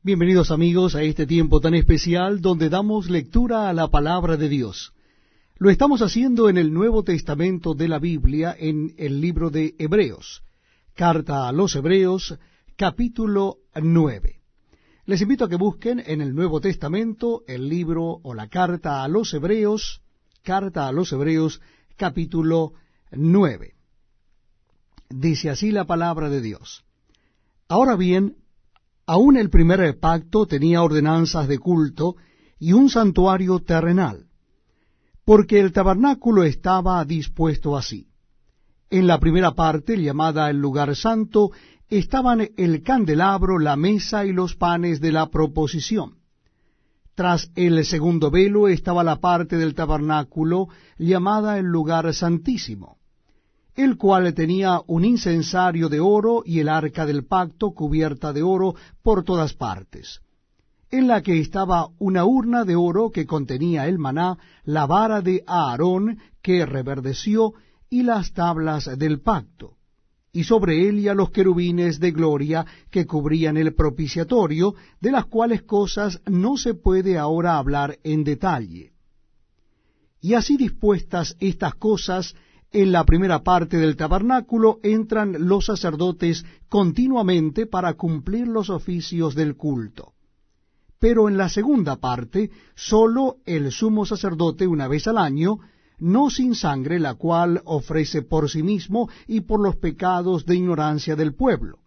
Bienvenidos amigos a este tiempo tan especial donde damos lectura a la palabra de Dios. Lo estamos haciendo en el Nuevo Testamento de la Biblia, en el libro de Hebreos. Carta a los Hebreos, capítulo 9. Les invito a que busquen en el Nuevo Testamento el libro o la carta a los Hebreos, carta a los Hebreos, capítulo 9. Dice así la palabra de Dios. Ahora bien, Aún el primer pacto tenía ordenanzas de culto y un santuario terrenal, porque el tabernáculo estaba dispuesto así. En la primera parte, llamada el lugar santo, estaban el candelabro, la mesa y los panes de la proposición. Tras el segundo velo estaba la parte del tabernáculo llamada el lugar santísimo el cual tenía un incensario de oro y el arca del pacto cubierta de oro por todas partes, en la que estaba una urna de oro que contenía el maná, la vara de Aarón que reverdeció y las tablas del pacto, y sobre ella los querubines de gloria que cubrían el propiciatorio, de las cuales cosas no se puede ahora hablar en detalle. Y así dispuestas estas cosas, en la primera parte del tabernáculo entran los sacerdotes continuamente para cumplir los oficios del culto. Pero en la segunda parte, sólo el sumo sacerdote una vez al año, no sin sangre, la cual ofrece por sí mismo y por los pecados de ignorancia del pueblo,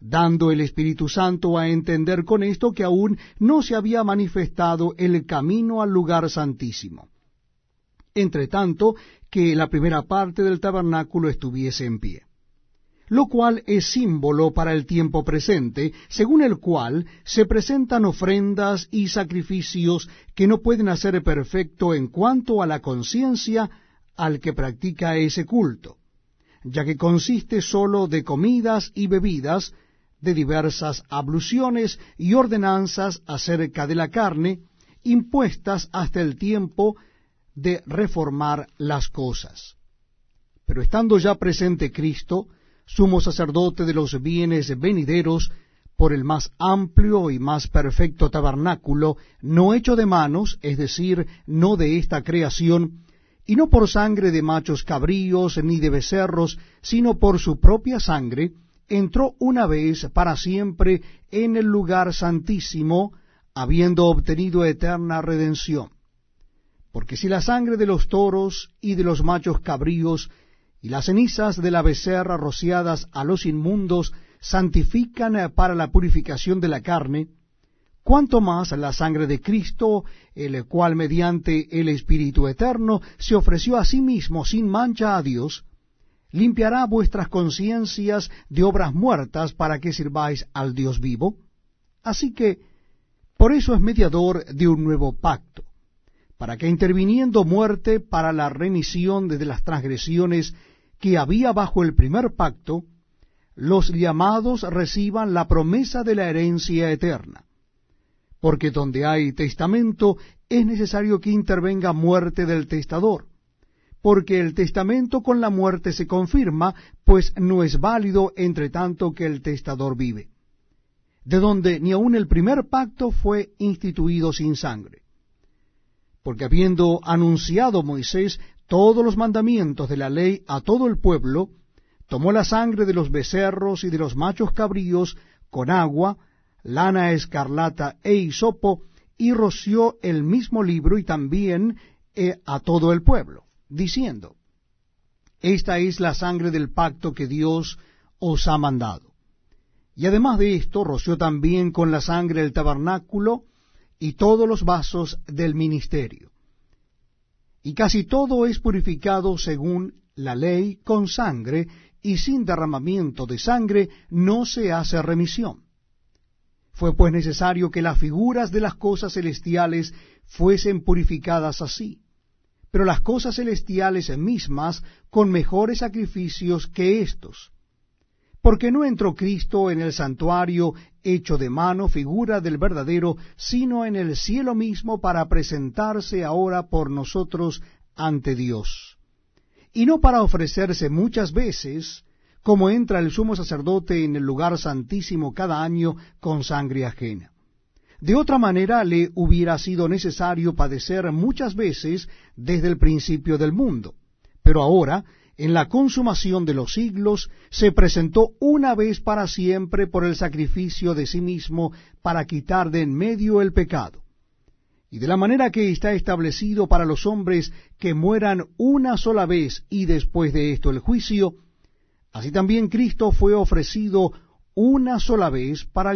dando el Espíritu Santo a entender con esto que aún no se había manifestado el camino al lugar santísimo. Entre tanto, que la primera parte del tabernáculo estuviese en pie, lo cual es símbolo para el tiempo presente, según el cual se presentan ofrendas y sacrificios que no pueden hacer perfecto en cuanto a la conciencia al que practica ese culto, ya que consiste sólo de comidas y bebidas, de diversas abluciones y ordenanzas acerca de la carne, impuestas hasta el tiempo de reformar las cosas. Pero estando ya presente Cristo, sumo sacerdote de los bienes venideros, por el más amplio y más perfecto tabernáculo, no hecho de manos, es decir, no de esta creación, y no por sangre de machos cabríos ni de becerros, sino por su propia sangre, entró una vez para siempre en el lugar santísimo, habiendo obtenido eterna redención porque si la sangre de los toros y de los machos cabríos y las cenizas de la becerra rociadas a los inmundos santifican para la purificación de la carne, cuanto más la sangre de Cristo, el cual mediante el Espíritu Eterno se ofreció a sí mismo sin mancha a Dios, limpiará vuestras conciencias de obras muertas para que sirváis al Dios vivo. Así que, por eso es mediador de un nuevo pacto para que interviniendo muerte para la remisión de las transgresiones que había bajo el primer pacto, los llamados reciban la promesa de la herencia eterna. Porque donde hay testamento es necesario que intervenga muerte del testador, porque el testamento con la muerte se confirma, pues no es válido entre tanto que el testador vive, de donde ni aun el primer pacto fue instituido sin sangre porque habiendo anunciado Moisés todos los mandamientos de la ley a todo el pueblo, tomó la sangre de los becerros y de los machos cabríos con agua, lana escarlata e hisopo, y roció el mismo libro y también eh, a todo el pueblo, diciendo, Esta es la sangre del pacto que Dios os ha mandado. Y además de esto, roció también con la sangre el tabernáculo, y todos los vasos del ministerio. Y casi todo es purificado según la ley con sangre, y sin derramamiento de sangre no se hace remisión. Fue pues necesario que las figuras de las cosas celestiales fuesen purificadas así, pero las cosas celestiales mismas con mejores sacrificios que éstos porque no entró Cristo en el santuario hecho de mano, figura del verdadero, sino en el cielo mismo para presentarse ahora por nosotros ante Dios. Y no para ofrecerse muchas veces, como entra el sumo sacerdote en el lugar santísimo cada año con sangre ajena. De otra manera le hubiera sido necesario padecer muchas veces desde el principio del mundo. Pero ahora, en la consumación de los siglos, se presentó una vez para siempre por el sacrificio de sí mismo para quitar de en medio el pecado. Y de la manera que está establecido para los hombres que mueran una sola vez y después de esto el juicio, así también Cristo fue ofrecido una sola vez para